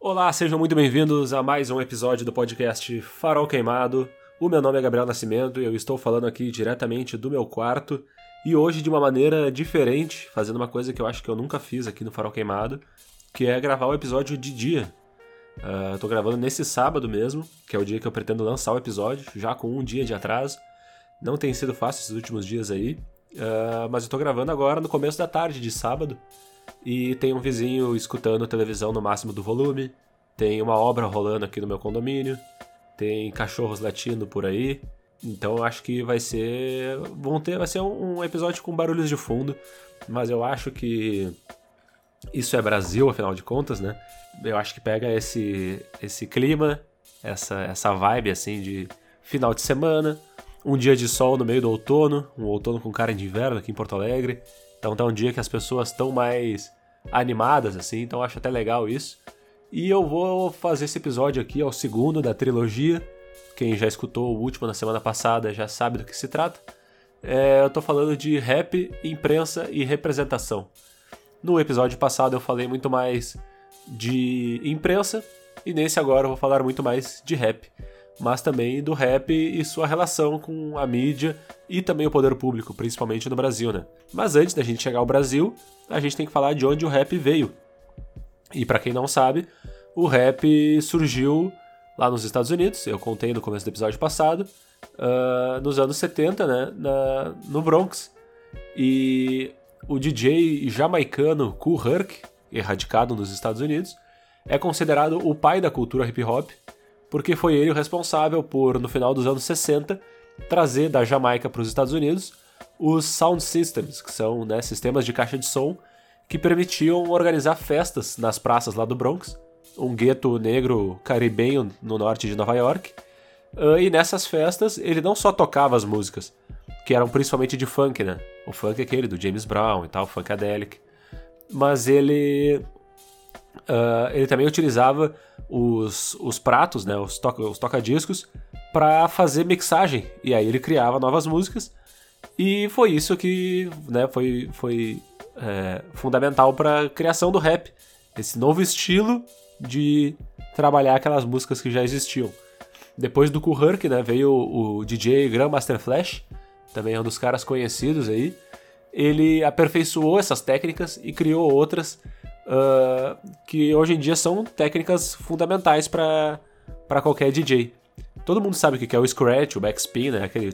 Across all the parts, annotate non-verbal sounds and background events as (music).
Olá, sejam muito bem-vindos a mais um episódio do podcast Farol Queimado. O meu nome é Gabriel Nascimento e eu estou falando aqui diretamente do meu quarto e hoje de uma maneira diferente, fazendo uma coisa que eu acho que eu nunca fiz aqui no Farol Queimado, que é gravar o episódio de dia. Uh, eu tô gravando nesse sábado mesmo, que é o dia que eu pretendo lançar o episódio, já com um dia de atraso. Não tem sido fácil esses últimos dias aí, uh, mas eu tô gravando agora no começo da tarde de sábado. E tem um vizinho escutando televisão no máximo do volume, tem uma obra rolando aqui no meu condomínio, tem cachorros latindo por aí. Então eu acho que vai ser. Vão ter, vai ser um, um episódio com barulhos de fundo, mas eu acho que isso é Brasil, afinal de contas, né? Eu acho que pega esse, esse clima, essa, essa vibe assim de final de semana, um dia de sol no meio do outono, um outono com cara de inverno aqui em Porto Alegre. Então tá um dia que as pessoas estão mais animadas, assim, então acho até legal isso. E eu vou fazer esse episódio aqui, é segundo da trilogia. Quem já escutou o último na semana passada já sabe do que se trata. É, eu tô falando de rap, imprensa e representação. No episódio passado eu falei muito mais de imprensa e nesse agora eu vou falar muito mais de rap, mas também do rap e sua relação com a mídia e também o poder público, principalmente no Brasil, né? Mas antes da gente chegar ao Brasil, a gente tem que falar de onde o rap veio. E para quem não sabe, o rap surgiu lá nos Estados Unidos, eu contei no começo do episódio passado, uh, nos anos 70, né, na, no Bronx. E o DJ jamaicano Kool Herc, erradicado nos Estados Unidos, é considerado o pai da cultura hip hop, porque foi ele o responsável por, no final dos anos 60, trazer da Jamaica para os Estados Unidos os sound systems, que são né, sistemas de caixa de som que permitiam organizar festas nas praças lá do Bronx, um gueto negro caribenho no norte de Nova York. Uh, e nessas festas ele não só tocava as músicas, que eram principalmente de funk, né? O funk é aquele do James Brown e tal, funkadelic. Mas ele uh, ele também utilizava os, os pratos, né, os, to os toca-discos, para fazer mixagem. E aí ele criava novas músicas. E foi isso que né, foi, foi é, fundamental para a criação do rap. Esse novo estilo de trabalhar aquelas músicas que já existiam. Depois do Herc, né, veio o, o DJ Grandmaster Flash, também é um dos caras conhecidos aí. Ele aperfeiçoou essas técnicas e criou outras uh, que hoje em dia são técnicas fundamentais para qualquer DJ. Todo mundo sabe o que é o scratch, o backspin, né? Aquele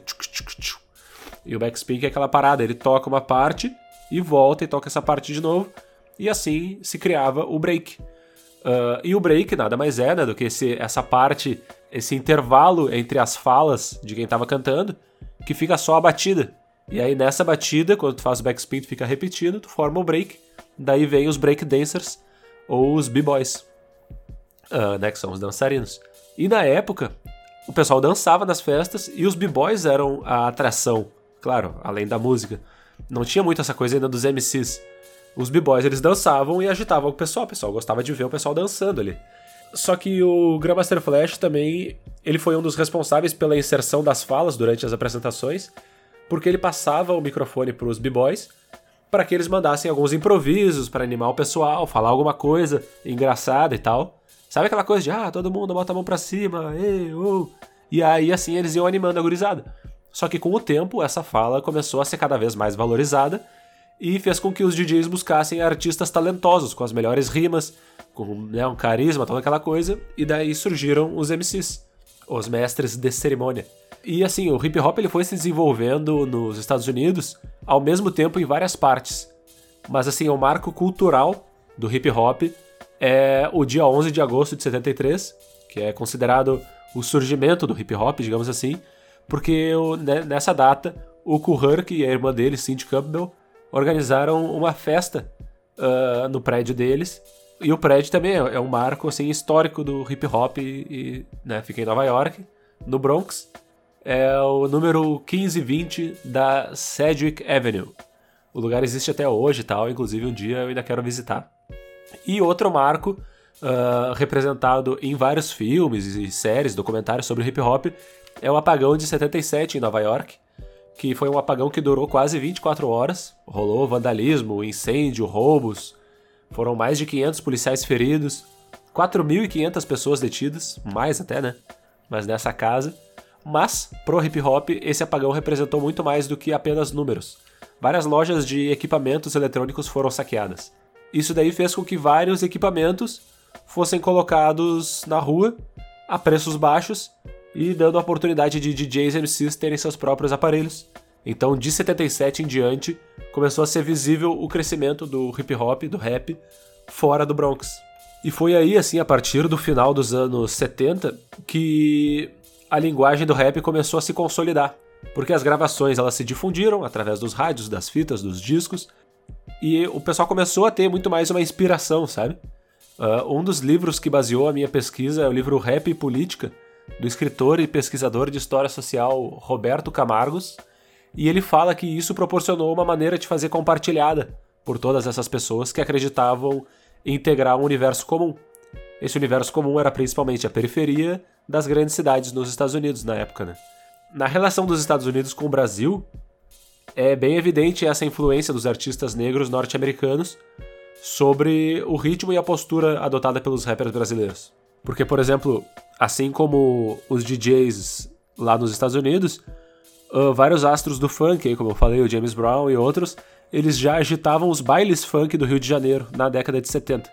e o backspin é aquela parada, ele toca uma parte e volta e toca essa parte de novo, e assim se criava o break. Uh, e o break nada mais é né, do que esse, essa parte, esse intervalo entre as falas de quem estava cantando, que fica só a batida. E aí nessa batida, quando tu faz o backspin, tu fica repetindo, tu forma o break. Daí vem os break dancers ou os b-boys, uh, né, que são os dançarinos. E na época, o pessoal dançava nas festas e os b-boys eram a atração, claro, além da música. Não tinha muito essa coisa ainda dos MCs. Os b-boys eles dançavam e agitavam o pessoal, o pessoal gostava de ver o pessoal dançando ali. Só que o Grandmaster Flash também, ele foi um dos responsáveis pela inserção das falas durante as apresentações, porque ele passava o microfone para os b-boys para que eles mandassem alguns improvisos para animar o pessoal, falar alguma coisa engraçada e tal. Sabe aquela coisa de, ah, todo mundo bota a mão pra cima, ei, uh. E aí, assim, eles iam animando a gurizada. Só que com o tempo, essa fala começou a ser cada vez mais valorizada e fez com que os DJs buscassem artistas talentosos, com as melhores rimas, com né, um carisma, toda aquela coisa, e daí surgiram os MCs, os mestres de cerimônia. E assim, o hip hop ele foi se desenvolvendo nos Estados Unidos ao mesmo tempo em várias partes. Mas assim, o marco cultural do hip hop é o dia 11 de agosto de 73, que é considerado o surgimento do hip hop, digamos assim, porque né, nessa data o Herc e a irmã dele, Cindy Campbell, organizaram uma festa uh, no prédio deles. E o prédio também é, é um marco assim, histórico do hip hop e né, fica em Nova York, no Bronx é o número 1520 da Sedgwick Avenue. O lugar existe até hoje e tal, inclusive um dia eu ainda quero visitar. E outro marco, uh, representado em vários filmes e séries, documentários sobre hip hop, é o apagão de 77 em Nova York, que foi um apagão que durou quase 24 horas. Rolou vandalismo, incêndio, roubos, foram mais de 500 policiais feridos, 4.500 pessoas detidas, mais até, né? Mas nessa casa. Mas, pro hip hop, esse apagão representou muito mais do que apenas números. Várias lojas de equipamentos eletrônicos foram saqueadas. Isso daí fez com que vários equipamentos fossem colocados na rua a preços baixos e dando a oportunidade de DJs e MCs terem seus próprios aparelhos. Então, de 77 em diante, começou a ser visível o crescimento do hip hop, do rap, fora do Bronx. E foi aí, assim, a partir do final dos anos 70, que a linguagem do rap começou a se consolidar. Porque as gravações elas se difundiram através dos rádios, das fitas, dos discos, e o pessoal começou a ter muito mais uma inspiração, sabe? Uh, um dos livros que baseou a minha pesquisa é o livro Rap e Política, do escritor e pesquisador de história social Roberto Camargos, e ele fala que isso proporcionou uma maneira de fazer compartilhada por todas essas pessoas que acreditavam em integrar um universo comum. Esse universo comum era principalmente a periferia das grandes cidades nos Estados Unidos na época, né? Na relação dos Estados Unidos com o Brasil, é bem evidente essa influência dos artistas negros norte-americanos sobre o ritmo e a postura adotada pelos rappers brasileiros. Porque, por exemplo, assim como os DJs lá nos Estados Unidos, uh, vários astros do funk, como eu falei, o James Brown e outros, eles já agitavam os bailes funk do Rio de Janeiro na década de 70.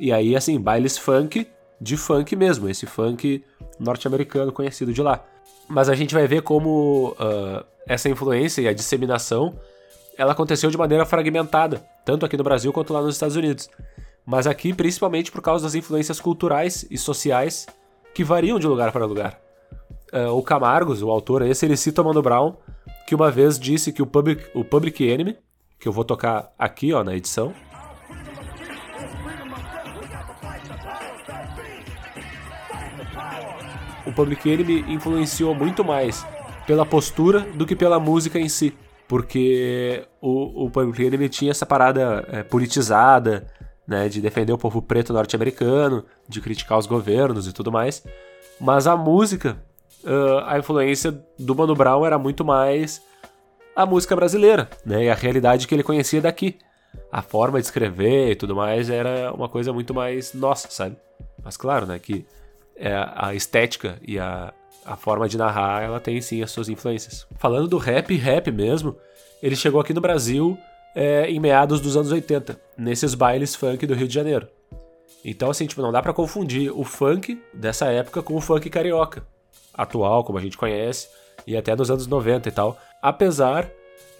E aí, assim, bailes funk de funk mesmo, esse funk norte-americano conhecido de lá. Mas a gente vai ver como uh, essa influência e a disseminação ela aconteceu de maneira fragmentada, tanto aqui no Brasil quanto lá nos Estados Unidos. Mas aqui, principalmente por causa das influências culturais e sociais que variam de lugar para lugar. Uh, o Camargos, o autor esse, ele cita o Mano Brown, que uma vez disse que o Public, o Public Enemy, que eu vou tocar aqui ó, na edição, o Public Enemy influenciou muito mais pela postura do que pela música em si. Porque o, o Public Enemy tinha essa parada é, politizada, né, de defender o povo preto norte-americano, de criticar os governos e tudo mais. Mas a música, uh, a influência do Mano Brown era muito mais a música brasileira, né, e a realidade que ele conhecia daqui. A forma de escrever e tudo mais era uma coisa muito mais nossa, sabe? Mas claro, né, que é, a estética e a, a forma de narrar, ela tem sim as suas influências. Falando do rap, rap mesmo, ele chegou aqui no Brasil é, em meados dos anos 80, nesses bailes funk do Rio de Janeiro. Então, assim, tipo, não dá para confundir o funk dessa época com o funk carioca, atual, como a gente conhece, e até nos anos 90 e tal. Apesar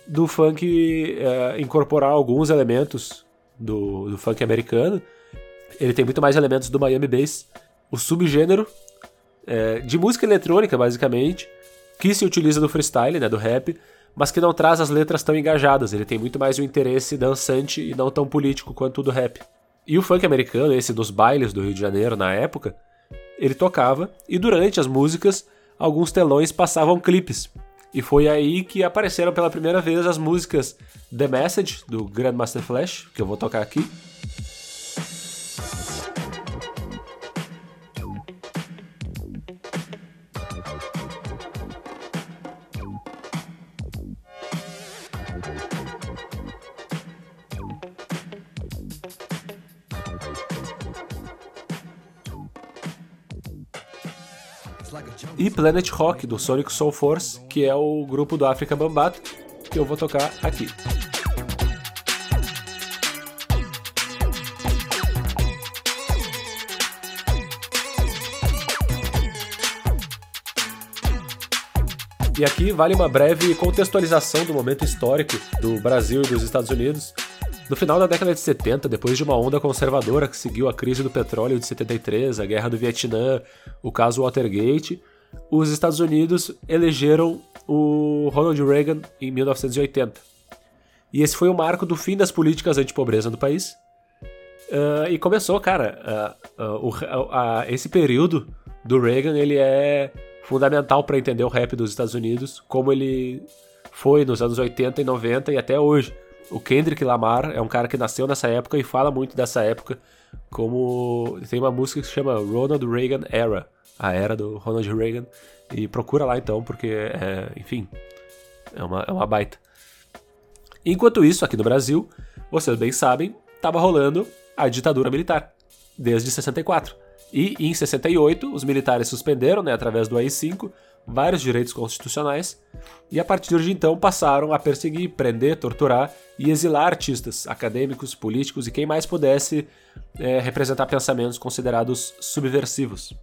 do funk é, incorporar alguns elementos do, do funk americano, ele tem muito mais elementos do Miami Bass o subgênero é, de música eletrônica, basicamente, que se utiliza do freestyle, né, do rap, mas que não traz as letras tão engajadas. Ele tem muito mais um interesse dançante e não tão político quanto o do rap. E o funk americano, esse dos bailes do Rio de Janeiro na época, ele tocava e durante as músicas alguns telões passavam clipes. E foi aí que apareceram pela primeira vez as músicas The Message do Grandmaster Flash, que eu vou tocar aqui, Planet Rock do Sonic Soul Force, que é o grupo do África Bambaato, que eu vou tocar aqui. E aqui vale uma breve contextualização do momento histórico do Brasil e dos Estados Unidos. No final da década de 70, depois de uma onda conservadora que seguiu a crise do petróleo de 73, a guerra do Vietnã, o caso Watergate, os Estados Unidos elegeram o Ronald Reagan em 1980. E esse foi o marco do fim das políticas anti-pobreza no país. Uh, e começou, cara, uh, uh, esse período do Reagan ele é fundamental para entender o rap dos Estados Unidos, como ele foi nos anos 80 e 90 e até hoje. O Kendrick Lamar é um cara que nasceu nessa época e fala muito dessa época, como tem uma música que se chama Ronald Reagan Era, a era do Ronald Reagan. E procura lá então, porque, é, enfim, é uma, é uma baita. Enquanto isso, aqui no Brasil, vocês bem sabem, estava rolando a ditadura militar. desde 64. E em 68, os militares suspenderam, né, através do AI-5, vários direitos constitucionais, e a partir de então passaram a perseguir, prender, torturar e exilar artistas, acadêmicos, políticos e quem mais pudesse é, representar pensamentos considerados subversivos.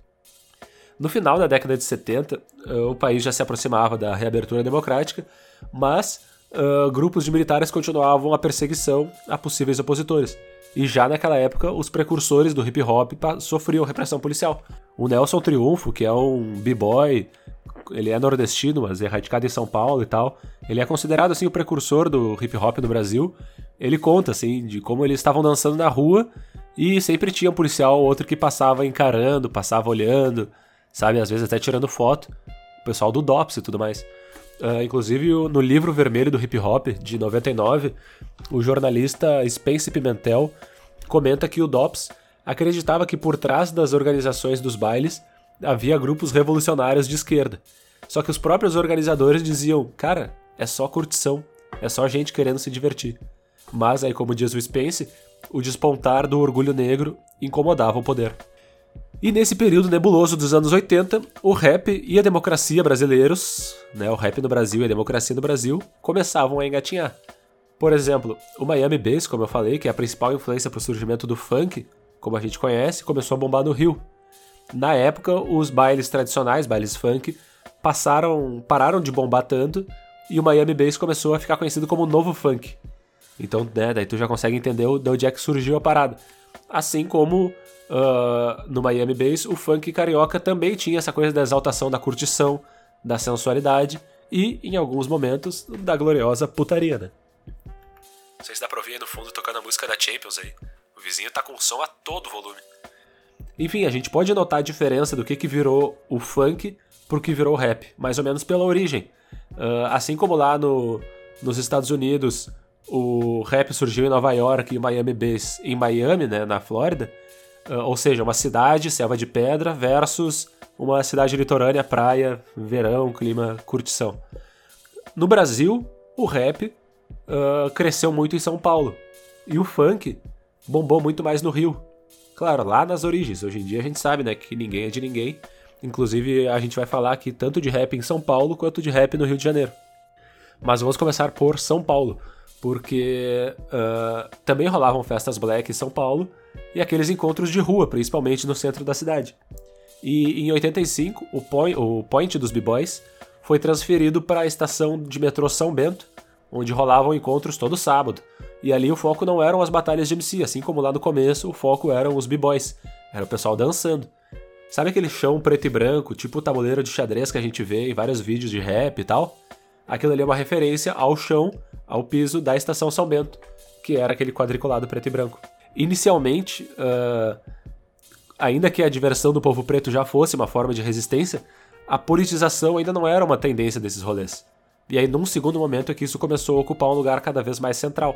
No final da década de 70, eh, o país já se aproximava da reabertura democrática, mas uh, grupos de militares continuavam a perseguição a possíveis opositores. E já naquela época, os precursores do hip hop sofriam repressão policial. O Nelson Triunfo, que é um b-boy, ele é nordestino, mas é radicado em São Paulo e tal. Ele é considerado assim o precursor do hip hop no Brasil. Ele conta assim de como eles estavam dançando na rua e sempre tinha um policial ou outro que passava encarando, passava olhando, sabe, às vezes até tirando foto. O pessoal do DOPS e tudo mais. Uh, inclusive, no livro vermelho do hip hop, de 99, o jornalista Spence Pimentel comenta que o DOPS acreditava que por trás das organizações dos bailes havia grupos revolucionários de esquerda. Só que os próprios organizadores diziam: cara, é só curtição, é só gente querendo se divertir. Mas aí, como diz o Spence, o despontar do orgulho negro incomodava o poder. E nesse período nebuloso dos anos 80, o rap e a democracia brasileiros, né, o rap no Brasil e a democracia no Brasil, começavam a engatinhar. Por exemplo, o Miami Bass, como eu falei, que é a principal influência para o surgimento do funk, como a gente conhece, começou a bombar no Rio. Na época, os bailes tradicionais, bailes funk, passaram, pararam de bombar tanto e o Miami Bass começou a ficar conhecido como o novo funk. Então, né, daí tu já consegue entender de onde é que surgiu a parada. Assim como uh, no Miami Bass, o funk carioca também tinha essa coisa da exaltação da curtição, da sensualidade e, em alguns momentos, da gloriosa putaria, né? Não sei se dá pra ouvir aí no fundo tocando a música da Champions aí. O vizinho tá com o som a todo volume. Enfim, a gente pode notar a diferença do que, que virou o funk pro que virou o rap, mais ou menos pela origem. Uh, assim como lá no, nos Estados Unidos o rap surgiu em Nova York e Miami Bass em Miami, né, na Flórida, ou seja, uma cidade, selva de pedra, versus uma cidade litorânea, praia, verão, clima, curtição. No Brasil, o rap uh, cresceu muito em São Paulo. E o funk bombou muito mais no Rio. Claro, lá nas origens. Hoje em dia a gente sabe né, que ninguém é de ninguém. Inclusive, a gente vai falar aqui tanto de rap em São Paulo quanto de rap no Rio de Janeiro. Mas vamos começar por São Paulo, porque uh, também rolavam festas black em São Paulo e aqueles encontros de rua, principalmente no centro da cidade. E em 85, o point, o point dos B-Boys foi transferido para a estação de metrô São Bento, onde rolavam encontros todo sábado. E ali o foco não eram as batalhas de MC, assim como lá no começo o foco eram os B-Boys, era o pessoal dançando. Sabe aquele chão preto e branco, tipo o tabuleiro de xadrez que a gente vê em vários vídeos de rap e tal? Aquilo ali é uma referência ao chão, ao piso da estação São Bento, que era aquele quadriculado preto e branco. Inicialmente, uh, ainda que a diversão do povo preto já fosse uma forma de resistência, a politização ainda não era uma tendência desses rolês. E aí, num segundo momento, é que isso começou a ocupar um lugar cada vez mais central.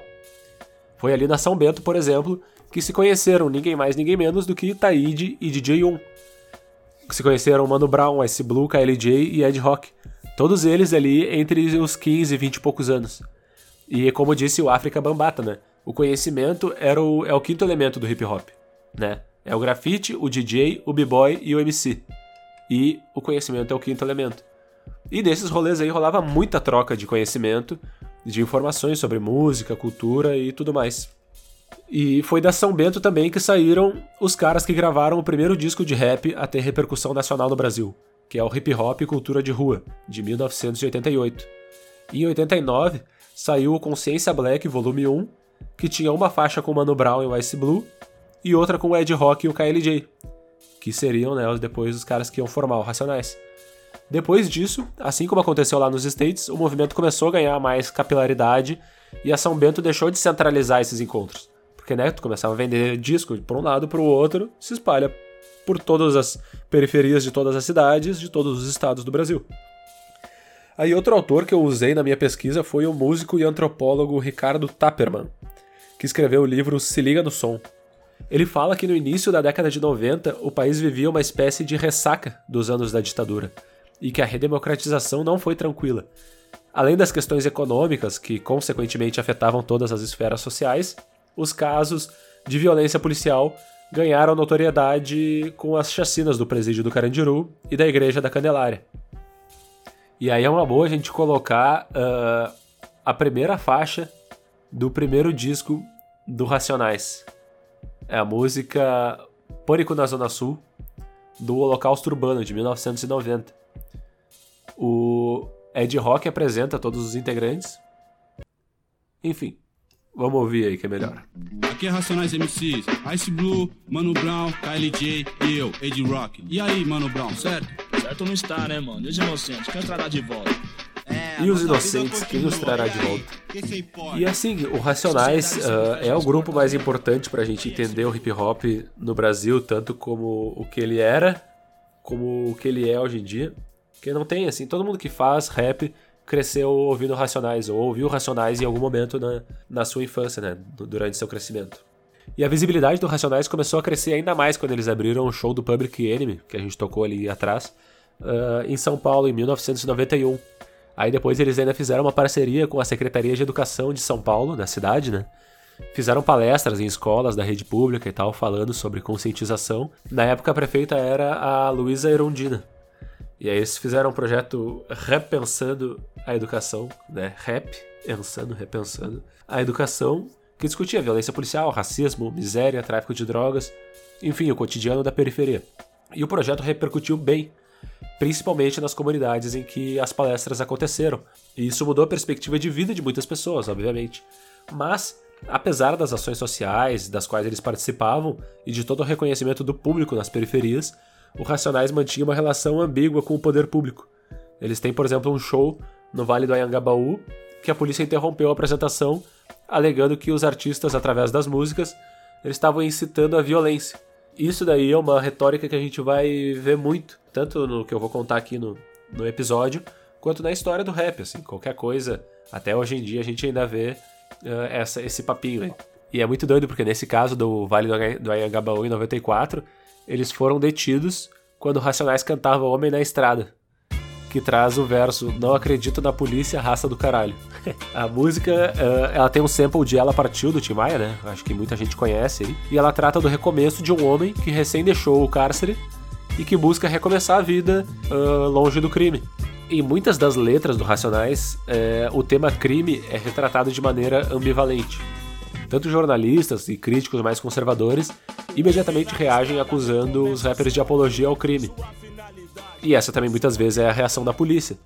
Foi ali na São Bento, por exemplo, que se conheceram ninguém mais, ninguém menos do que Taíde e DJ1. Se conheceram Mano Brown, Ice Blue, KLJ e Ed Rock. Todos eles ali entre os 15 e 20 e poucos anos. E como disse o África Bambata, né? o conhecimento era o, é o quinto elemento do hip hop, né? É o grafite, o DJ, o b-boy e o MC. E o conhecimento é o quinto elemento. E nesses rolês aí rolava muita troca de conhecimento, de informações sobre música, cultura e tudo mais. E foi da São Bento também que saíram os caras que gravaram o primeiro disco de rap a ter repercussão nacional no Brasil, que é o Hip Hop Cultura de Rua, de 1988. E em 89 saiu o Consciência Black Volume 1 que tinha uma faixa com o Mano Brown e o Ice Blue, e outra com o Ed Rock e o KLJ, que seriam né, depois os caras que iam formar o Racionais. Depois disso, assim como aconteceu lá nos States, o movimento começou a ganhar mais capilaridade e a São Bento deixou de centralizar esses encontros. Porque, né, tu começava a vender disco por um lado para o outro, se espalha por todas as periferias de todas as cidades, de todos os estados do Brasil. Aí outro autor que eu usei na minha pesquisa foi o músico e antropólogo Ricardo Tapperman, que escreveu o livro Se Liga no Som. Ele fala que no início da década de 90 o país vivia uma espécie de ressaca dos anos da ditadura e que a redemocratização não foi tranquila. Além das questões econômicas, que consequentemente afetavam todas as esferas sociais, os casos de violência policial ganharam notoriedade com as chacinas do presídio do Carandiru e da igreja da Candelária. E aí é uma boa a gente colocar uh, a primeira faixa do primeiro disco do Racionais. É a música Pânico na Zona Sul, do Holocausto Urbano, de 1990. O Ed Rock apresenta todos os integrantes. Enfim, vamos ouvir aí que é melhor. Aqui é Racionais MCs, Ice Blue, Mano Brown, Kylie J e eu, Ed Rock. E aí, Mano Brown, certo? Certo não está, né, mano? E os inocentes, quem entrará de volta? e os inocentes, quem os trará de volta? E assim, o Racionais uh, é o grupo mais importante pra gente entender o hip hop no Brasil, tanto como o que ele era, como o que ele é hoje em dia. Porque não tem, assim, todo mundo que faz rap cresceu ouvindo Racionais, ou ouviu Racionais em algum momento na, na sua infância, né, durante seu crescimento. E a visibilidade do Racionais começou a crescer ainda mais quando eles abriram o show do Public Enemy, que a gente tocou ali atrás, uh, em São Paulo, em 1991. Aí depois eles ainda fizeram uma parceria com a Secretaria de Educação de São Paulo, da cidade, né? Fizeram palestras em escolas da rede pública e tal, falando sobre conscientização. Na época a prefeita era a Luísa Erundina. E aí eles fizeram um projeto repensando a educação, né? Rap, pensando, repensando a educação, que discutia violência policial, racismo, miséria, tráfico de drogas, enfim, o cotidiano da periferia. E o projeto repercutiu bem principalmente nas comunidades em que as palestras aconteceram. E isso mudou a perspectiva de vida de muitas pessoas, obviamente. Mas, apesar das ações sociais das quais eles participavam e de todo o reconhecimento do público nas periferias, o Racionais mantinha uma relação ambígua com o poder público. Eles têm, por exemplo, um show no Vale do Anhangabaú que a polícia interrompeu a apresentação, alegando que os artistas, através das músicas, eles estavam incitando a violência. Isso daí é uma retórica que a gente vai ver muito, tanto no que eu vou contar aqui no, no episódio, quanto na história do rap, assim, qualquer coisa, até hoje em dia a gente ainda vê uh, essa, esse papinho aí. E é muito doido, porque nesse caso do Vale do Anhangabaú em 94, eles foram detidos quando Racionais cantava Homem na Estrada que traz o verso Não acredito na polícia, raça do caralho. (laughs) a música, uh, ela tem um sample de Ela Partiu, do Tim Maia, né? Acho que muita gente conhece aí. E ela trata do recomeço de um homem que recém deixou o cárcere e que busca recomeçar a vida uh, longe do crime. Em muitas das letras do Racionais, uh, o tema crime é retratado de maneira ambivalente. Tanto jornalistas e críticos mais conservadores imediatamente reagem acusando os rappers de apologia ao crime, e essa também muitas vezes é a reação da polícia.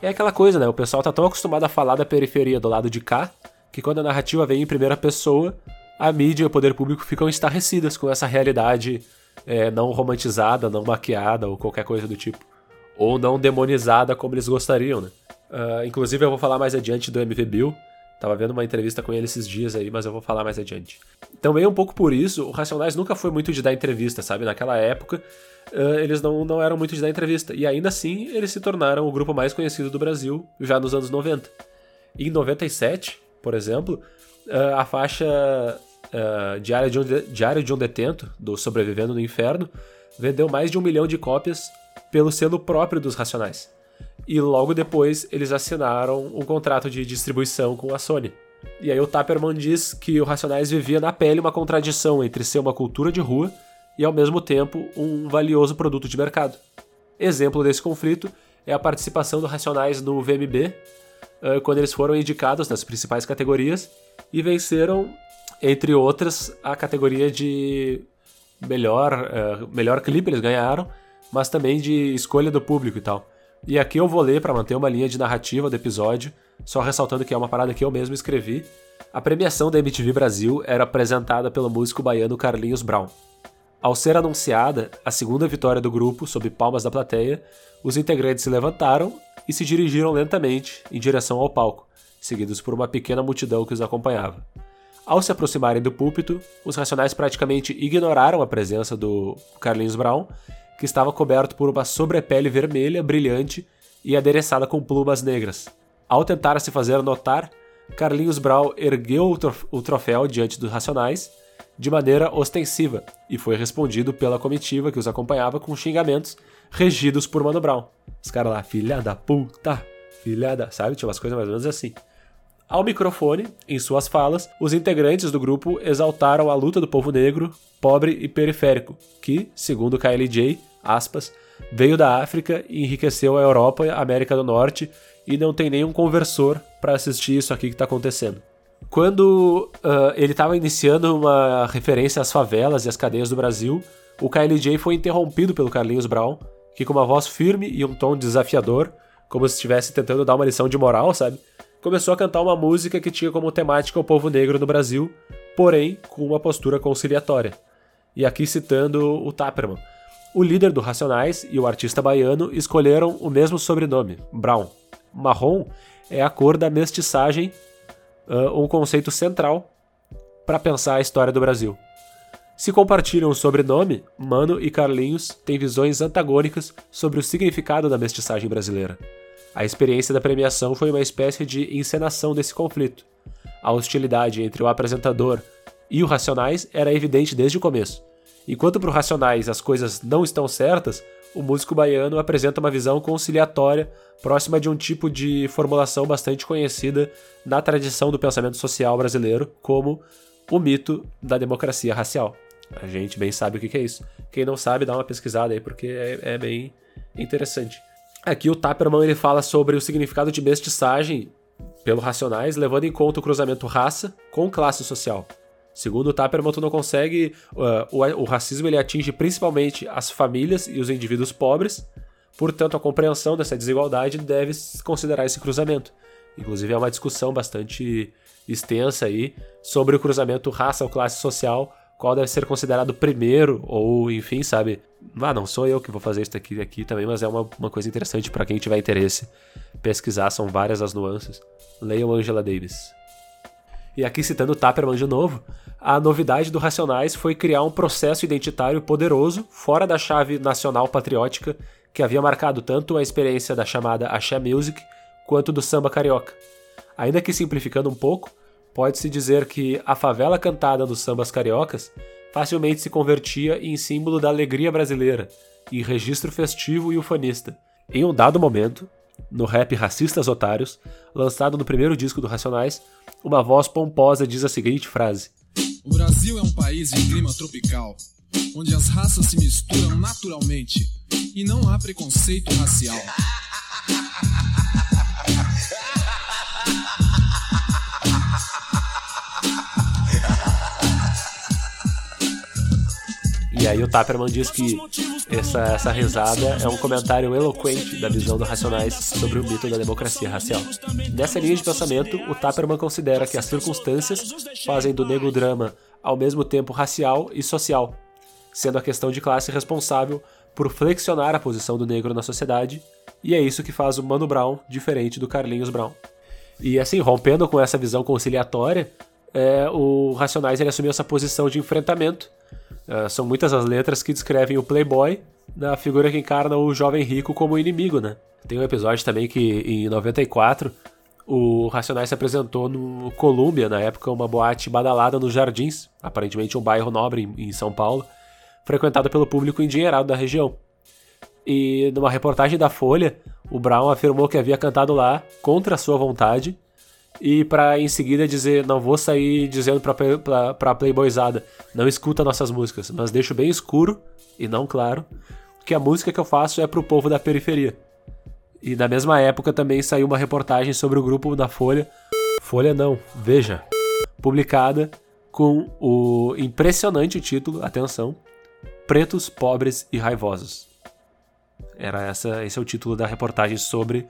É aquela coisa, né? O pessoal tá tão acostumado a falar da periferia do lado de cá, que quando a narrativa vem em primeira pessoa, a mídia e o poder público ficam estarrecidas com essa realidade é, não romantizada, não maquiada ou qualquer coisa do tipo. Ou não demonizada como eles gostariam, né? Uh, inclusive eu vou falar mais adiante do MV Bill. Tava vendo uma entrevista com ele esses dias aí, mas eu vou falar mais adiante. Também um pouco por isso, o Racionais nunca foi muito de dar entrevista, sabe? Naquela época, uh, eles não, não eram muito de dar entrevista. E ainda assim, eles se tornaram o grupo mais conhecido do Brasil já nos anos 90. em 97, por exemplo, uh, a faixa uh, Diário, de um Diário de um Detento, do Sobrevivendo no Inferno, vendeu mais de um milhão de cópias pelo selo próprio dos Racionais. E logo depois eles assinaram um contrato de distribuição com a Sony. E aí o Tapperman diz que o Racionais vivia na pele uma contradição entre ser uma cultura de rua e ao mesmo tempo um valioso produto de mercado. Exemplo desse conflito é a participação do Racionais no VMB, quando eles foram indicados nas principais categorias e venceram, entre outras, a categoria de melhor, melhor clipe eles ganharam, mas também de escolha do público e tal. E aqui eu vou ler para manter uma linha de narrativa do episódio, só ressaltando que é uma parada que eu mesmo escrevi. A premiação da MTV Brasil era apresentada pelo músico baiano Carlinhos Brown. Ao ser anunciada a segunda vitória do grupo, sob palmas da plateia, os integrantes se levantaram e se dirigiram lentamente em direção ao palco, seguidos por uma pequena multidão que os acompanhava. Ao se aproximarem do púlpito, os racionais praticamente ignoraram a presença do Carlinhos Brown, que estava coberto por uma sobrepele vermelha brilhante e adereçada com plumas negras. Ao tentar se fazer notar, Carlinhos Brown ergueu o troféu diante dos racionais de maneira ostensiva e foi respondido pela comitiva que os acompanhava com xingamentos regidos por Mano Brown. Os caras lá, filha da puta, filha da. Sabe? Tinha umas coisas mais ou menos assim. Ao microfone, em suas falas, os integrantes do grupo exaltaram a luta do povo negro, pobre e periférico, que, segundo KLJ, aspas, veio da África e enriqueceu a Europa e a América do Norte e não tem nenhum conversor para assistir isso aqui que está acontecendo. Quando uh, ele estava iniciando uma referência às favelas e às cadeias do Brasil, o KLJ foi interrompido pelo Carlinhos Brown, que com uma voz firme e um tom desafiador, como se estivesse tentando dar uma lição de moral, sabe? começou a cantar uma música que tinha como temática o povo negro no Brasil, porém com uma postura conciliatória. E aqui citando o Taperman. O líder do Racionais e o artista baiano escolheram o mesmo sobrenome, Brown. Marrom é a cor da mestiçagem, um conceito central para pensar a história do Brasil. Se compartilham o sobrenome, Mano e Carlinhos têm visões antagônicas sobre o significado da mestiçagem brasileira. A experiência da premiação foi uma espécie de encenação desse conflito. A hostilidade entre o apresentador e o Racionais era evidente desde o começo. Enquanto para o Racionais as coisas não estão certas, o músico baiano apresenta uma visão conciliatória próxima de um tipo de formulação bastante conhecida na tradição do pensamento social brasileiro, como o mito da democracia racial. A gente bem sabe o que é isso. Quem não sabe, dá uma pesquisada aí, porque é, é bem interessante. Aqui o Taperman ele fala sobre o significado de mestiçagem pelo Racionais, levando em conta o cruzamento raça com classe social. Segundo o Taperman, tu não consegue. Uh, o, o, racismo ele atinge principalmente as famílias e os indivíduos pobres, portanto, a compreensão dessa desigualdade deve considerar esse cruzamento. Inclusive, é uma discussão bastante extensa aí sobre o cruzamento raça ou classe social qual deve ser considerado primeiro, ou enfim, sabe? Ah, não sou eu que vou fazer isso aqui, aqui também, mas é uma, uma coisa interessante para quem tiver interesse pesquisar, são várias as nuances. Leiam Angela Davis. E aqui citando Taperman de novo, a novidade do Racionais foi criar um processo identitário poderoso fora da chave nacional patriótica que havia marcado tanto a experiência da chamada Axé Music quanto do samba carioca. Ainda que simplificando um pouco, pode-se dizer que a favela cantada dos sambas cariocas facilmente se convertia em símbolo da alegria brasileira, em registro festivo e ufanista. Em um dado momento, no rap Racistas Otários, lançado no primeiro disco do Racionais, uma voz pomposa diz a seguinte frase: O Brasil é um país de clima tropical, onde as raças se misturam naturalmente e não há preconceito racial. E aí o Taperman diz que essa, essa risada é um comentário eloquente da visão do Racionais sobre o mito da democracia racial. Nessa linha de pensamento, o Taperman considera que as circunstâncias fazem do negro drama ao mesmo tempo racial e social, sendo a questão de classe responsável por flexionar a posição do negro na sociedade, e é isso que faz o Mano Brown diferente do Carlinhos Brown. E assim, rompendo com essa visão conciliatória, é, o Racionais ele assumiu essa posição de enfrentamento Uh, são muitas as letras que descrevem o playboy da figura que encarna o jovem rico como inimigo, né? Tem um episódio também que, em 94, o Racionais se apresentou no Colômbia, na época uma boate badalada nos Jardins, aparentemente um bairro nobre em, São Paulo, frequentado pelo público endinheirado da região. E numa reportagem da Folha, o Brown afirmou que havia cantado lá contra sua vontade e para em seguida dizer, não vou sair dizendo pra, pra, pra playboyzada, não escuta nossas músicas, mas deixo bem escuro, e não claro, que a música que eu faço é pro povo da periferia. E na mesma época também saiu uma reportagem sobre o grupo da Folha, Folha não, Veja, publicada com o impressionante título, atenção, Pretos, Pobres e Raivosos. Era essa, esse é o título da reportagem sobre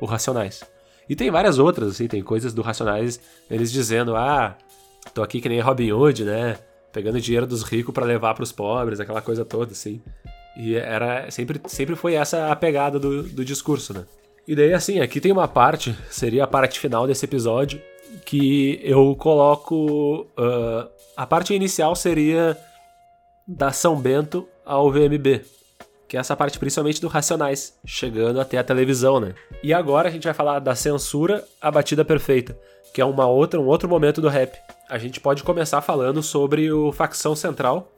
o Racionais. E tem várias outras, assim, tem coisas do Racionais, eles dizendo, ah, tô aqui que nem Robin Hood, né? Pegando dinheiro dos ricos para levar para os pobres, aquela coisa toda, assim. E era sempre, sempre foi essa a pegada do, do discurso, né? E daí, assim, aqui tem uma parte, seria a parte final desse episódio, que eu coloco. Uh, a parte inicial seria da São Bento ao VMB, que é essa parte principalmente do Racionais, chegando até a televisão, né? E agora a gente vai falar da censura à batida perfeita, que é uma outra, um outro momento do rap. A gente pode começar falando sobre o Facção Central,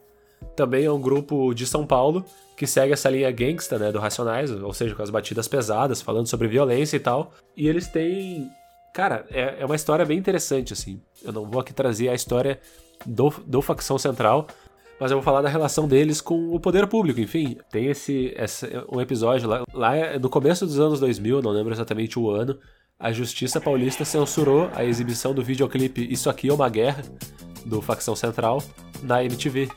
também é um grupo de São Paulo que segue essa linha gangsta, né, do Racionais, ou seja, com as batidas pesadas, falando sobre violência e tal. E eles têm Cara, é, é uma história bem interessante, assim. Eu não vou aqui trazer a história do, do Facção Central, mas eu vou falar da relação deles com o poder público, enfim. Tem esse, esse um episódio lá, lá é no começo dos anos 2000, não lembro exatamente o ano, a Justiça Paulista censurou a exibição do videoclipe Isso Aqui é uma Guerra, do Facção Central, na MTV.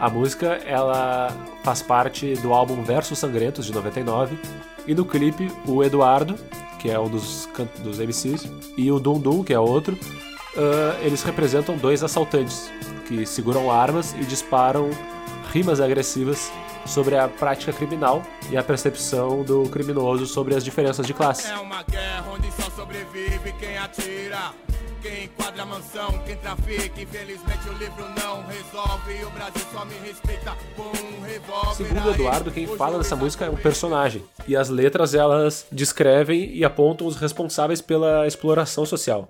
A música, ela faz parte do álbum Versos Sangrentos, de 99, e no clipe, o Eduardo, que é um dos, dos MCs, e o Dum Dum, que é outro, uh, eles representam dois assaltantes que seguram armas e disparam rimas agressivas sobre a prática criminal e a percepção do criminoso sobre as diferenças de classe. É uma guerra onde só sobrevive quem atira. Quem enquadra a mansão, quem trafica, infelizmente o livro não resolve. O Brasil só me respeita com um revólver. Segundo Eduardo, quem fala dessa música é um personagem. E as letras elas descrevem e apontam os responsáveis pela exploração social.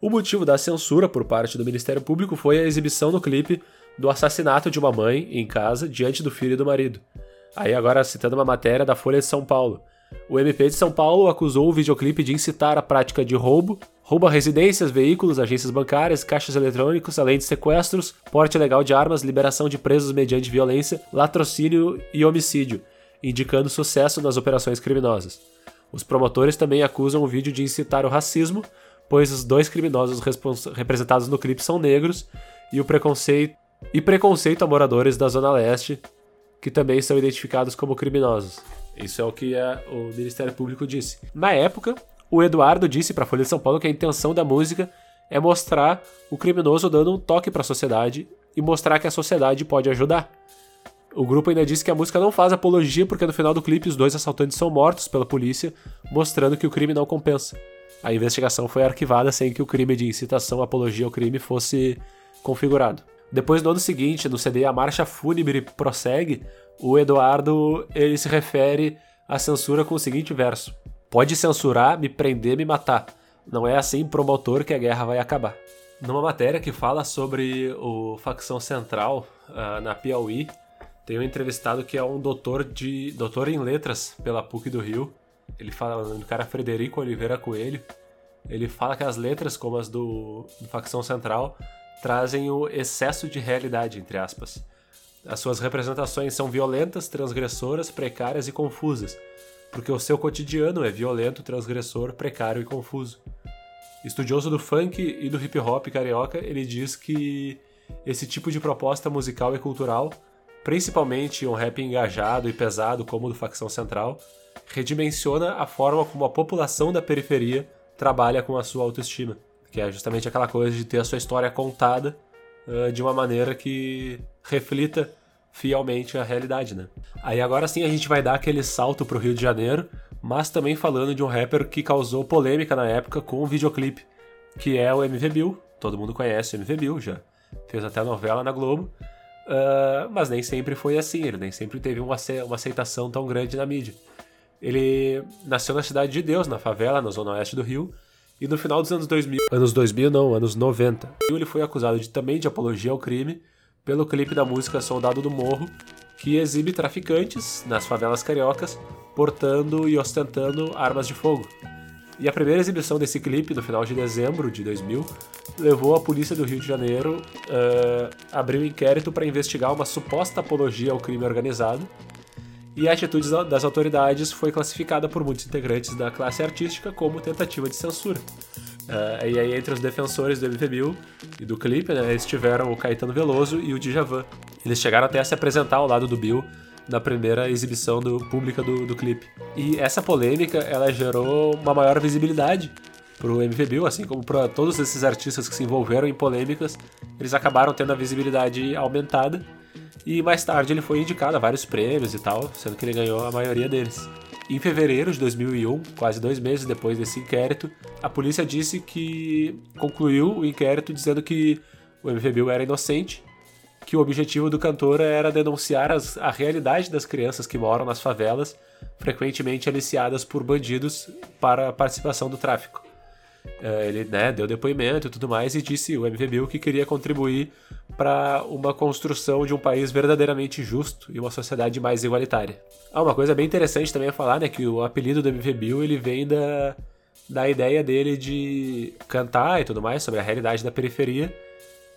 O motivo da censura por parte do Ministério Público foi a exibição no clipe do assassinato de uma mãe em casa diante do filho e do marido. Aí agora citando uma matéria da Folha de São Paulo. O MP de São Paulo acusou o videoclipe de incitar a prática de roubo, roubo a residências, veículos, agências bancárias, caixas eletrônicos, além de sequestros, porte ilegal de armas, liberação de presos mediante violência, latrocínio e homicídio, indicando sucesso nas operações criminosas. Os promotores também acusam o vídeo de incitar o racismo, pois os dois criminosos representados no clipe são negros e o preconceito e preconceito a moradores da Zona Leste, que também são identificados como criminosos. Isso é o que a, o Ministério Público disse. Na época, o Eduardo disse para a Folha de São Paulo que a intenção da música é mostrar o criminoso dando um toque para a sociedade e mostrar que a sociedade pode ajudar. O grupo ainda disse que a música não faz apologia porque no final do clipe os dois assaltantes são mortos pela polícia, mostrando que o crime não compensa. A investigação foi arquivada sem que o crime de incitação apologia ao crime fosse configurado. Depois, no ano seguinte, no CD A Marcha Fúnebre Prossegue, o Eduardo ele se refere à censura com o seguinte verso: Pode censurar, me prender, me matar. Não é assim promotor que a guerra vai acabar. Numa matéria que fala sobre o facção central uh, na Piauí, tem um entrevistado que é um doutor de doutor em letras pela PUC do Rio. Ele fala, o cara Frederico Oliveira Coelho. Ele fala que as letras, como as do, do facção central, trazem o excesso de realidade, entre aspas. As suas representações são violentas, transgressoras, precárias e confusas, porque o seu cotidiano é violento, transgressor, precário e confuso. Estudioso do funk e do hip hop carioca, ele diz que esse tipo de proposta musical e cultural, principalmente um rap engajado e pesado como o do Facção Central, redimensiona a forma como a população da periferia trabalha com a sua autoestima que é justamente aquela coisa de ter a sua história contada uh, de uma maneira que reflita fielmente a realidade, né? Aí agora sim a gente vai dar aquele salto pro Rio de Janeiro, mas também falando de um rapper que causou polêmica na época com o videoclipe, que é o MV Bill. Todo mundo conhece o MV Bill já. Fez até novela na Globo. Uh, mas nem sempre foi assim, ele nem sempre teve uma, uma aceitação tão grande na mídia. Ele nasceu na Cidade de Deus, na favela, na zona oeste do Rio, e no final dos anos 2000, anos 2000 não, anos 90, ele foi acusado de, também de apologia ao crime pelo clipe da música Soldado do Morro, que exibe traficantes nas favelas cariocas portando e ostentando armas de fogo. E a primeira exibição desse clipe, no final de dezembro de 2000, levou a polícia do Rio de Janeiro uh, a abrir um inquérito para investigar uma suposta apologia ao crime organizado e a atitude das autoridades foi classificada por muitos integrantes da classe artística como tentativa de censura. Uh, e aí, entre os defensores do MV Bill e do clipe, né, estiveram o Caetano Veloso e o Djavan. Eles chegaram até a se apresentar ao lado do Bill na primeira exibição do, pública do, do clipe. E essa polêmica, ela gerou uma maior visibilidade pro MV Bill, assim como para todos esses artistas que se envolveram em polêmicas, eles acabaram tendo a visibilidade aumentada e mais tarde ele foi indicado a vários prêmios e tal, sendo que ele ganhou a maioria deles. Em fevereiro de 2001, quase dois meses depois desse inquérito, a polícia disse que concluiu o inquérito dizendo que o MVBio era inocente, que o objetivo do cantor era denunciar as, a realidade das crianças que moram nas favelas, frequentemente aliciadas por bandidos para a participação do tráfico. É, ele né, deu depoimento e tudo mais e disse o MV Bill que queria contribuir para uma construção de um país verdadeiramente justo e uma sociedade mais igualitária. Ah, uma coisa bem interessante também a falar, né, que o apelido do MV Bill ele vem da da ideia dele de cantar e tudo mais sobre a realidade da periferia.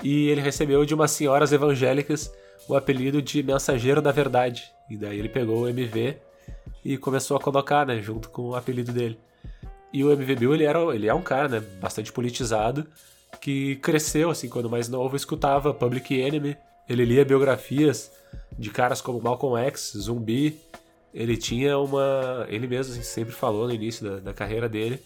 E ele recebeu de umas senhoras evangélicas o apelido de Mensageiro da Verdade. E daí ele pegou o MV e começou a colocar, né, junto com o apelido dele. E o MV Bill, ele, era, ele é um cara, né, bastante politizado, que cresceu, assim, quando mais novo, escutava Public Enemy, ele lia biografias de caras como Malcolm X, Zumbi, ele tinha uma... ele mesmo assim, sempre falou no início da, da carreira dele,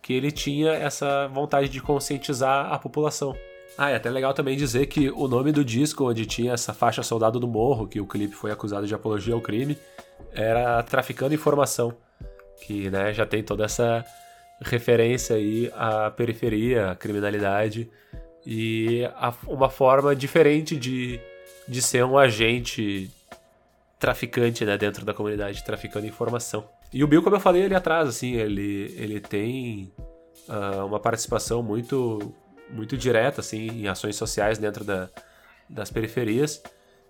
que ele tinha essa vontade de conscientizar a população. Ah, é até legal também dizer que o nome do disco, onde tinha essa faixa Soldado do Morro, que o clipe foi acusado de apologia ao crime, era Traficando Informação, que né, já tem toda essa referência aí à periferia, à criminalidade e a, uma forma diferente de, de ser um agente traficante né, dentro da comunidade, traficando informação. E o Bill, como eu falei ali atrás, assim, ele, ele tem uh, uma participação muito muito direta assim, em ações sociais dentro da, das periferias.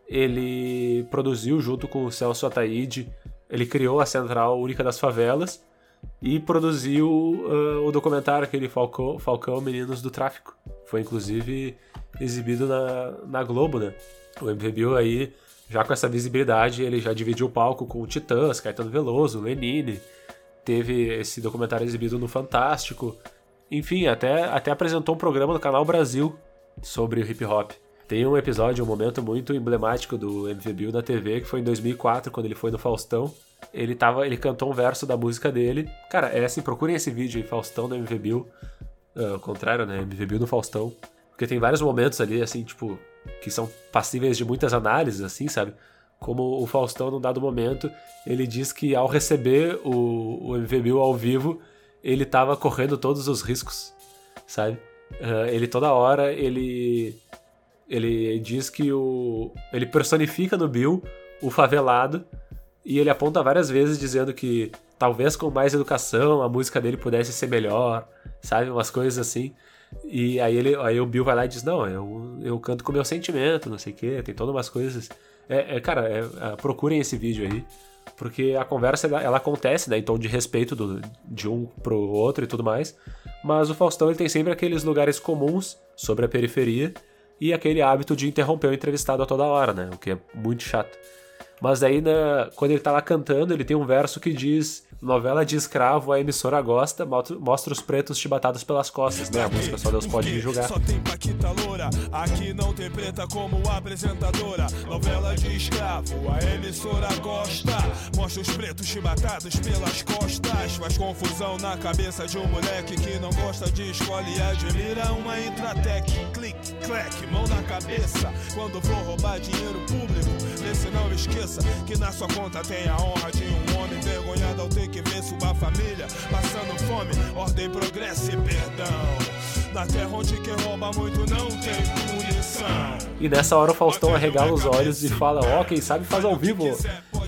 Ele produziu junto com o Celso Ataíde, ele criou a Central Única das Favelas, e produziu uh, o documentário aquele Falcão, Falcão Meninos do Tráfico. Foi inclusive exibido na, na Globo, né? O MVBio aí, já com essa visibilidade, ele já dividiu o palco com o Titãs, Caetano Veloso, Lenine. Teve esse documentário exibido no Fantástico. Enfim, até, até apresentou um programa no Canal Brasil sobre hip hop. Tem um episódio, um momento muito emblemático do MVBio na TV, que foi em 2004, quando ele foi no Faustão ele tava, ele cantou um verso da música dele. Cara, é assim, procurem esse vídeo aí, Faustão no MV Bill. Uh, ao contrário, né? MV Bill no Faustão. Porque tem vários momentos ali, assim, tipo, que são passíveis de muitas análises, assim, sabe? Como o Faustão, num dado momento, ele diz que ao receber o, o MV Bill ao vivo, ele tava correndo todos os riscos, sabe? Uh, ele toda hora, ele ele diz que o ele personifica no Bill o favelado e ele aponta várias vezes dizendo que talvez com mais educação a música dele pudesse ser melhor, sabe? Umas coisas assim. E aí, ele, aí o Bill vai lá e diz: Não, eu, eu canto com meu sentimento, não sei o quê, tem todas umas coisas. É, é cara, é, é, procurem esse vídeo aí, porque a conversa ela, ela acontece né, em tom de respeito do, de um pro outro e tudo mais. Mas o Faustão ele tem sempre aqueles lugares comuns sobre a periferia e aquele hábito de interromper o entrevistado a toda hora, né? O que é muito chato. Mas daí, na, quando ele tá lá cantando, ele tem um verso que diz: Novela de escravo, a emissora gosta, mostra os pretos chibatados pelas costas, né? A música Só Deus Pode Me Julgar. Só tem Paquita Loura, aqui não tem preta como apresentadora. Novela de escravo, a emissora gosta, mostra os pretos chibatados pelas costas. Faz confusão na cabeça de um moleque que não gosta de escola e admira uma Intratec. Clique, clack, mão na cabeça. Quando for roubar dinheiro público, se não esqueça que na sua conta tem a honra de um homem envergonhado ao ter que ver sua família passando fome, ordem, progresso e perdão. Na terra onde quem rouba muito não tem punição. E nessa hora o Faustão arregala os olhos e fala: Ó, quem sabe faz ao vivo.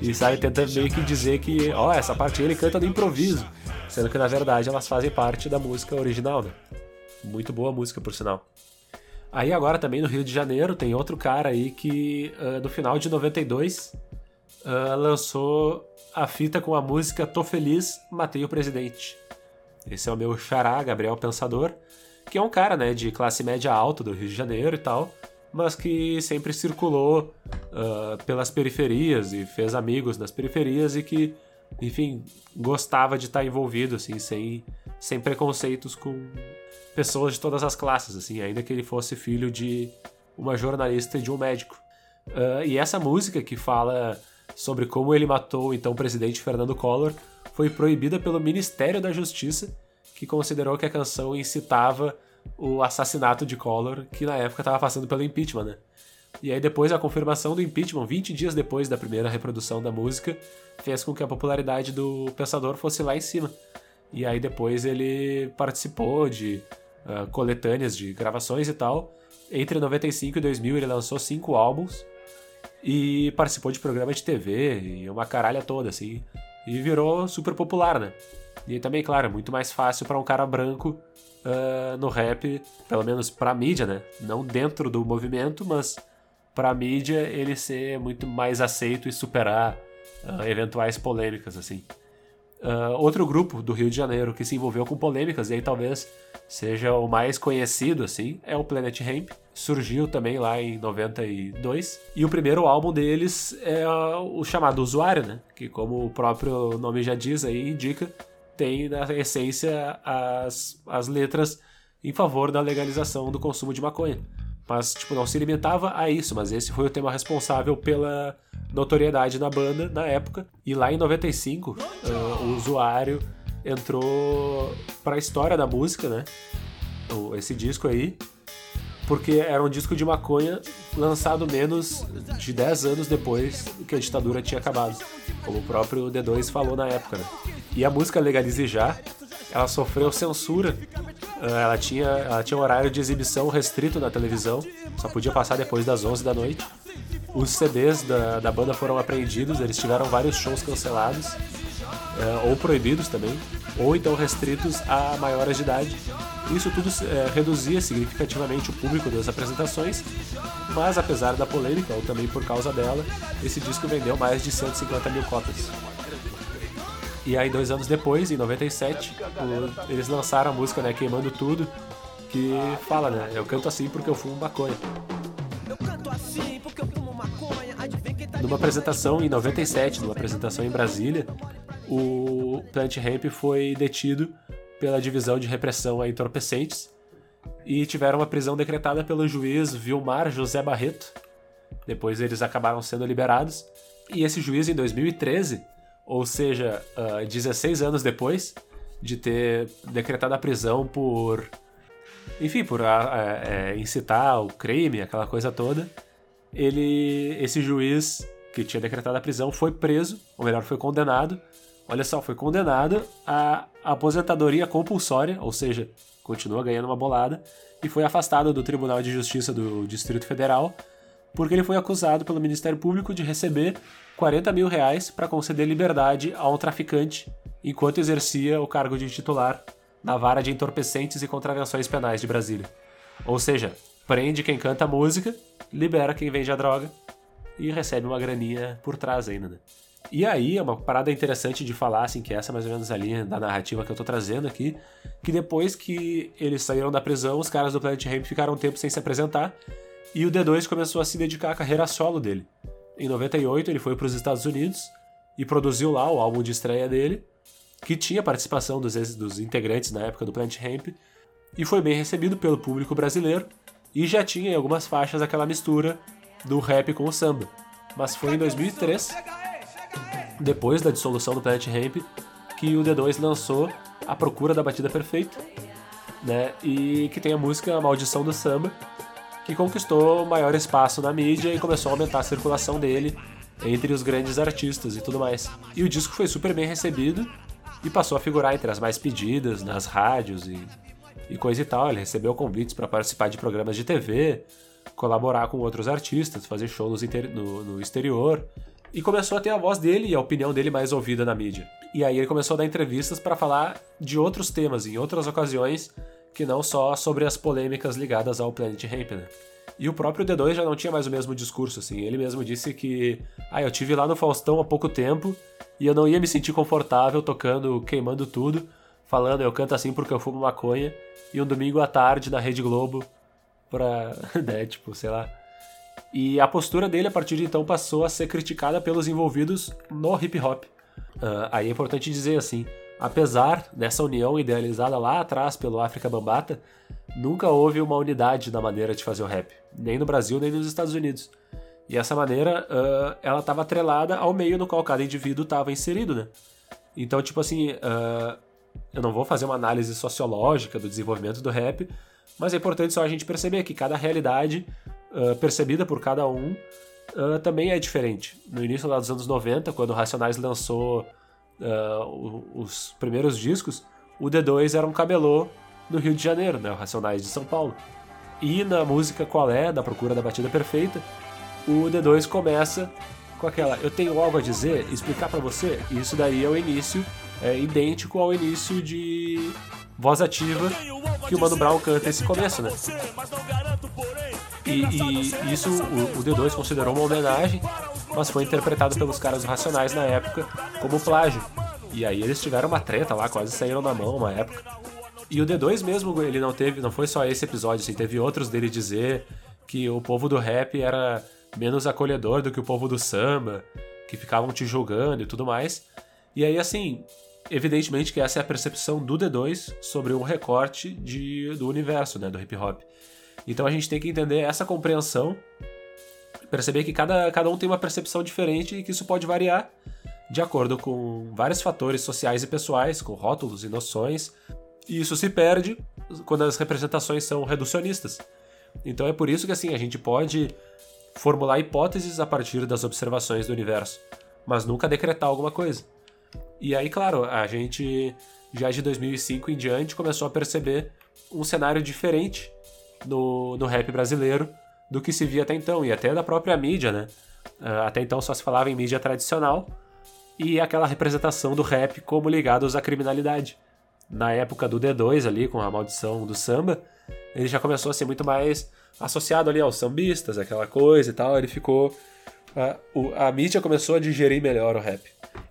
E sai tentando meio que dizer que, ó, oh, essa parte ele canta no improviso. Sendo que na verdade elas fazem parte da música original, né? Muito boa música, por sinal. Aí agora também no Rio de Janeiro tem outro cara aí que uh, no final de 92 uh, lançou a fita com a música Tô Feliz, Matei o Presidente. Esse é o meu xará, Gabriel Pensador, que é um cara né, de classe média alta do Rio de Janeiro e tal, mas que sempre circulou uh, pelas periferias e fez amigos nas periferias e que, enfim, gostava de estar envolvido, assim, sem, sem preconceitos com pessoas de todas as classes, assim, ainda que ele fosse filho de uma jornalista e de um médico. Uh, e essa música que fala sobre como ele matou o então presidente Fernando Collor foi proibida pelo Ministério da Justiça, que considerou que a canção incitava o assassinato de Collor, que na época estava passando pelo impeachment, né? E aí depois a confirmação do impeachment, 20 dias depois da primeira reprodução da música, fez com que a popularidade do pensador fosse lá em cima. E aí depois ele participou de uh, coletâneas de gravações e tal. Entre 95 e 2000 ele lançou cinco álbuns e participou de programa de TV e uma caralha toda, assim. E virou super popular, né? E também, claro, é muito mais fácil para um cara branco uh, no rap, pelo menos pra mídia, né? Não dentro do movimento, mas pra mídia ele ser muito mais aceito e superar uh, eventuais polêmicas, assim. Uh, outro grupo do Rio de Janeiro que se envolveu com polêmicas, e aí talvez seja o mais conhecido, assim, é o Planet Hemp. Surgiu também lá em 92. E o primeiro álbum deles é o chamado Usuário, né? Que, como o próprio nome já diz aí, indica, tem na essência as, as letras em favor da legalização do consumo de maconha. Mas, tipo, não se limitava a isso, mas esse foi o tema responsável pela notoriedade na banda na época. E lá em 95, uh, ah, o usuário entrou para a história da música, né? Esse disco aí, porque era um disco de maconha lançado menos de 10 anos depois que a ditadura tinha acabado, como o próprio D2 falou na época. Né? E a música Legalize Já, ela sofreu censura. Ah, ela tinha, ela tinha um horário de exibição restrito na televisão, só podia passar depois das 11 da noite. Os CDs da, da banda foram apreendidos, eles tiveram vários shows cancelados, é, ou proibidos também, ou então restritos a maiores de idade. Isso tudo é, reduzia significativamente o público das apresentações, mas apesar da polêmica, ou também por causa dela, esse disco vendeu mais de 150 mil cópias. E aí, dois anos depois, em 97, o, eles lançaram a música, né, Queimando Tudo, que fala, né, eu canto assim porque eu fumo maconha. Eu canto assim porque eu fumo maconha. Numa apresentação em 97, numa apresentação em Brasília, o Plant Ramp foi detido pela divisão de repressão a entorpecentes e tiveram uma prisão decretada pelo juiz Vilmar José Barreto. Depois eles acabaram sendo liberados. E esse juiz, em 2013, ou seja, uh, ah, 16 anos depois de ter decretado a prisão por. Enfim, por uh, uh, incitar o crime, aquela coisa toda, ele, esse juiz que tinha decretado a prisão foi preso, ou melhor, foi condenado. Olha só, foi condenado a aposentadoria compulsória, ou seja, continua ganhando uma bolada, e foi afastado do Tribunal de Justiça do Distrito Federal porque ele foi acusado pelo Ministério Público de receber 40 mil reais para conceder liberdade a um traficante enquanto exercia o cargo de titular na vara de entorpecentes e contravenções penais de Brasília. Ou seja, prende quem canta música, libera quem vende a droga e recebe uma graninha por trás ainda, né? E aí, é uma parada interessante de falar, assim, que essa é mais ou menos a linha da narrativa que eu tô trazendo aqui, que depois que eles saíram da prisão, os caras do Planet Ramp ficaram um tempo sem se apresentar, e o D2 começou a se dedicar à carreira solo dele. Em 98 ele foi para os Estados Unidos e produziu lá o álbum de estreia dele, que tinha participação dos, dos integrantes na época do Plant Ramp, e foi bem recebido pelo público brasileiro, e já tinha em algumas faixas aquela mistura do rap com o samba. Mas foi em 2003, depois da dissolução do Planet Ramp, que o D2 lançou A Procura da Batida Perfeita, né? E que tem a música A Maldição do Samba, que conquistou maior espaço na mídia e começou a aumentar a circulação dele entre os grandes artistas e tudo mais. E o disco foi super bem recebido e passou a figurar entre as mais pedidas nas rádios e, e coisa e tal. Ele recebeu convites para participar de programas de TV, colaborar com outros artistas, fazer shows no, no, exterior e começou a ter a voz dele e a opinião dele mais ouvida na mídia. E aí ele começou a dar entrevistas para falar de outros temas em outras ocasiões que não só sobre as polêmicas ligadas ao Planet Ramp, né? E o próprio D2 já não tinha mais o mesmo discurso, assim. Ele mesmo disse que, ah, eu tive lá no Faustão há pouco tempo e eu não ia me sentir confortável tocando Queimando Tudo, falando eu canto assim porque eu fumo maconha, e um domingo à tarde na Rede Globo pra, (laughs) né, tipo, sei lá. E a postura dele a partir de então passou a ser criticada pelos envolvidos no hip hop. Uh, aí é importante dizer assim, Apesar dessa união idealizada lá atrás pelo África Bambata, nunca houve uma unidade na maneira de fazer o rap, nem no Brasil nem nos Estados Unidos. E essa maneira, uh, ela estava atrelada ao meio no qual cada indivíduo estava inserido, né? Então, tipo assim, uh, eu não vou fazer uma análise sociológica do desenvolvimento do rap, mas é importante só a gente perceber que cada realidade uh, percebida por cada um também é diferente. No início dos anos 90, quando o Racionais lançou uh, os primeiros discos, o D2 era um cabelô no Rio de Janeiro, né, o Racionais de São Paulo. E na música Qual é, da Procura da Batida Perfeita, o D2 começa com aquela eu tenho algo a dizer, explicar para você, e isso daí é o início, é idêntico ao início de Voz Ativa que o Mano Brown canta esse começo, né? E, e isso o, o D2 considerou uma homenagem mas foi interpretado pelos caras racionais na época como plágio. E aí eles tiveram uma treta lá, quase saíram na mão uma época. E o D2 mesmo, ele não teve, não foi só esse episódio, assim, teve outros dele dizer que o povo do rap era menos acolhedor do que o povo do samba, que ficavam te julgando e tudo mais. E aí, assim, evidentemente que essa é a percepção do D2 sobre um recorte de, do universo, né, do hip hop. Então a gente tem que entender essa compreensão, perceber que cada, cada um tem uma percepção diferente e que isso pode variar de acordo com vários fatores sociais e pessoais, com rótulos e noções, e isso se perde quando as representações são reducionistas. Então é por isso que assim a gente pode formular hipóteses a partir das observações do universo, mas nunca decretar alguma coisa. E aí, claro, a gente já de 2005 em diante começou a perceber um cenário diferente no, no rap brasileiro do que se via até então, e até da própria mídia, né? Ah, até então só se falava em mídia tradicional e aquela representação do rap como ligados à criminalidade. Na época do D2 ali, com a maldição do samba, ele já começou a ser muito mais associado ali aos sambistas, aquela coisa e tal, ele ficou... A, o, a mídia começou a digerir melhor o rap.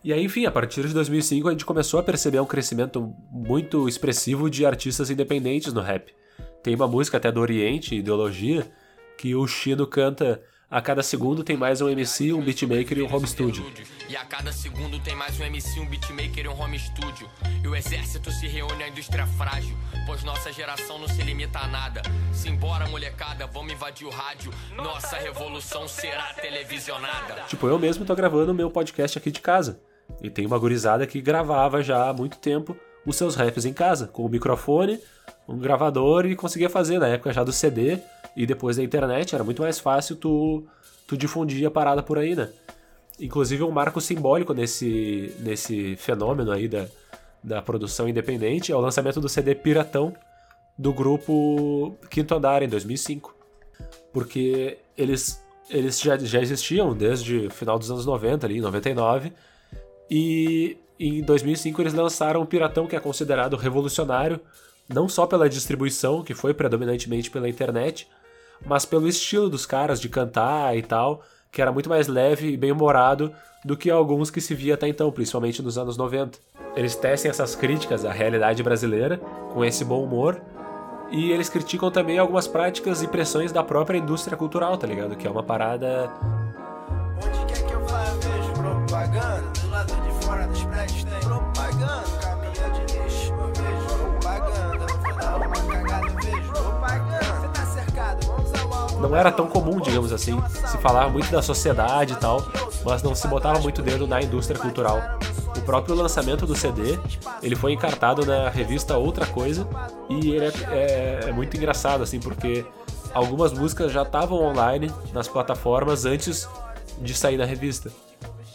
E aí, enfim, a partir de 2005 a gente começou a perceber um crescimento muito expressivo de artistas independentes no rap. Tem uma música até do Oriente, Ideologia, que o Chino canta a cada segundo tem mais um MC, um beatmaker e um home studio. E a cada segundo tem mais um MC, um beatmaker e um home studio. E o exército se reúne à indústria frágil, pois nossa geração não se limita a nada. Simbora, molecada, vamos invadir o rádio. Nossa revolução será televisionada. Tipo, eu mesmo tô gravando o meu podcast aqui de casa. E tem uma gurizada que gravava já há muito tempo os seus raps em casa, com o microfone, um gravador e conseguia fazer na época já do CD e depois da internet, era muito mais fácil tu, tu difundir a parada por aí, né? Inclusive um marco simbólico nesse, nesse fenômeno aí da, da produção independente é o lançamento do CD Piratão do grupo Quinto Andar em 2005. Porque eles, eles já, já existiam desde o final dos anos 90, ali, em 99, e em 2005 eles lançaram o Piratão, que é considerado revolucionário, não só pela distribuição, que foi predominantemente pela internet, mas pelo estilo dos caras de cantar e tal, que era muito mais leve e bem-humorado do que alguns que se via até então, principalmente nos anos 90. Eles tecem essas críticas à realidade brasileira com esse bom humor e eles criticam também algumas práticas e pressões da própria indústria cultural, tá ligado? Que é uma parada. Não era tão comum, digamos assim. Se falava muito da sociedade e tal, mas não se botava muito dedo na indústria cultural. O próprio lançamento do CD, ele foi encartado na revista Outra Coisa e ele é, é- é muito engraçado, assim, porque algumas músicas já estavam online nas plataformas antes de sair na revista.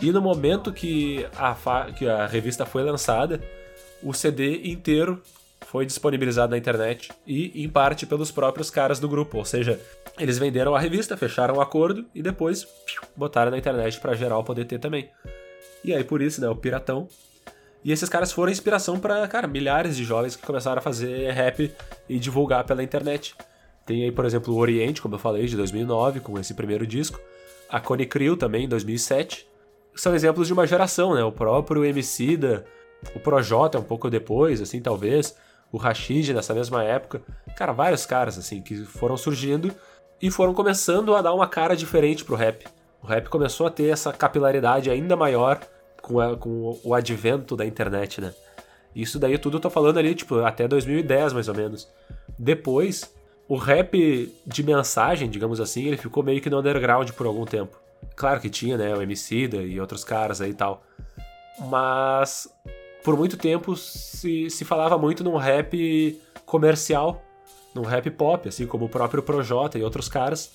E no momento que a, que a revista foi lançada, o CD inteiro foi disponibilizado na internet e em parte pelos próprios caras do grupo, ou seja, eles venderam a revista, fecharam o acordo e depois botaram na internet pra geral poder ter também. E aí por isso, né, o Piratão. E esses caras foram inspiração pra, cara, milhares de jovens que começaram a fazer rap e divulgar pela internet. Tem aí, por exemplo, o Oriente, como eu falei, de 2009, com esse primeiro disco. A Cone Crew também, em 2007. São exemplos de uma geração, né? O próprio Emicida, o Projota um pouco depois, assim, talvez. O Rashid nessa mesma época. Cara, vários caras, assim, que foram surgindo e foram começando a dar uma cara diferente pro rap. O rap começou a ter essa capilaridade ainda maior com, a- com o advento da internet, né? Isso daí tudo eu tô falando ali, tipo, até 2010, mais ou menos. Depois, o rap de mensagem, digamos assim, ele ficou meio que no underground por algum tempo. Claro que tinha, né, o Emicida e outros caras aí e tal. Mas por muito tempo se, se falava muito num rap comercial, num rap pop, assim como o próprio Projota e outros caras,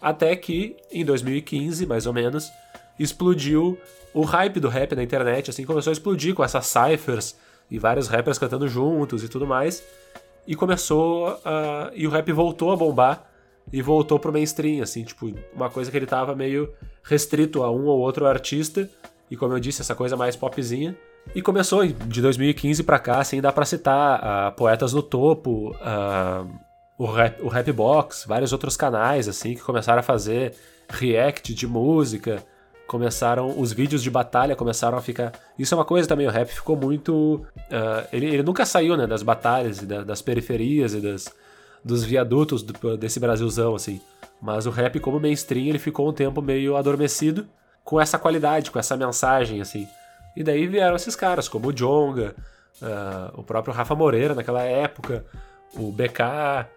até que em 2015, mais ou menos, explodiu o hype do rap na internet, assim, começou a explodir com essas cyphers e vários rappers cantando juntos e tudo mais, e começou a... e o rap voltou a bombar e voltou pro mainstream, assim, tipo, uma coisa que ele tava meio restrito a um ou outro artista, e como eu disse, essa coisa mais popzinha, e começou de 2015 pra cá, assim, dá pra citar ah, Poetas no Topo, ah, o, rap, o Rapbox, vários outros canais, assim, que começaram a fazer react de música, começaram os vídeos de batalha começaram a ficar isso é uma coisa também o rap ficou muito uh, ele, ele nunca saiu né das batalhas da, das periferias e das dos viadutos do, desse Brasilzão assim. Mas o rap como mainstream ele ficou um tempo meio adormecido com essa qualidade com essa mensagem assim e daí vieram esses caras como o Jonga uh, o próprio Rafa Moreira naquela época o BK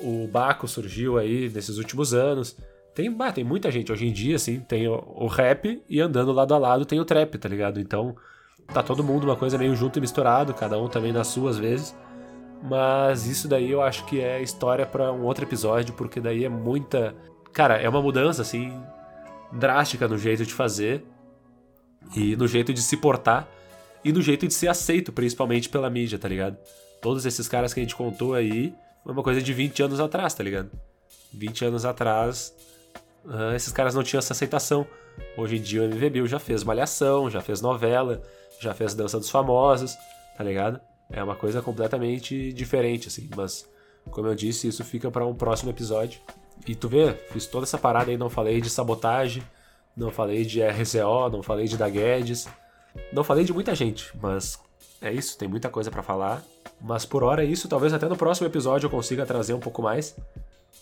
o Baco surgiu aí nesses últimos anos tem, bah, tem muita gente hoje em dia, assim, tem o, o, rap e andando lado a lado tem o trap, tá ligado? Então tá todo mundo uma coisa meio junto e misturado, cada um também nas suas vezes. Mas isso daí eu acho que é história para um outro episódio, porque daí é muita. Cara, é uma mudança, assim, drástica no jeito de fazer e no jeito de se portar e no jeito de ser aceito, principalmente pela mídia, tá ligado? Todos esses caras que a gente contou aí foi uma coisa de 20 anos atrás, tá ligado? 20 anos atrás uh, esses caras não tinham essa aceitação. Hoje em dia o MV Bill já fez Malhação, já fez novela, já fez Dança dos Famosos, tá ligado? É uma coisa completamente diferente, assim, mas como eu disse, isso fica para um próximo episódio. E tu vê, fiz toda essa parada aí, não falei de sabotagem, não falei de RCO, não falei de da Guedes, não falei de muita gente, mas é isso, tem muita coisa para falar. Mas por hora é isso, talvez até no próximo episódio eu consiga trazer um pouco mais.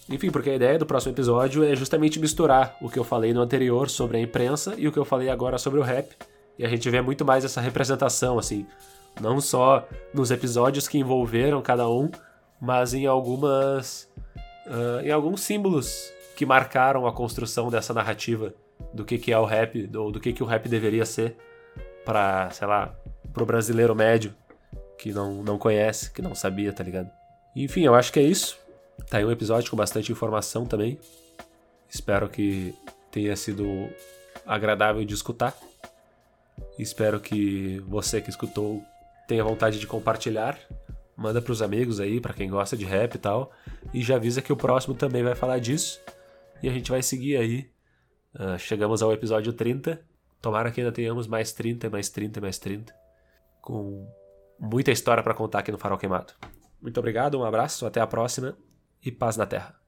Enfim, porque a ideia do próximo episódio é justamente misturar o que eu falei no anterior sobre a imprensa e o que eu falei agora sobre o rap. E a gente vê muito mais essa representação, assim, não só nos episódios que envolveram cada um, mas em algumas. Uh, em alguns símbolos que marcaram a construção dessa narrativa do que, que é o rap, ou do que, que o rap deveria ser para, sei lá, pro brasileiro médio que não, não conhece, que não sabia, tá ligado? Enfim, eu acho que é isso. Tá aí um episódio com bastante informação também. Espero que tenha sido agradável de escutar. Espero que você que escutou tenha vontade de compartilhar. Manda pros amigos aí, para quem gosta de rap e tal. E já avisa que o próximo também vai falar disso. E a gente vai seguir aí. Uh, chegamos ao episódio 30. Tomara que ainda tenhamos mais 30, mais 30, mais 30. Com muita história para contar aqui no Farol Queimado. Muito obrigado, um abraço, até a próxima e paz na Terra.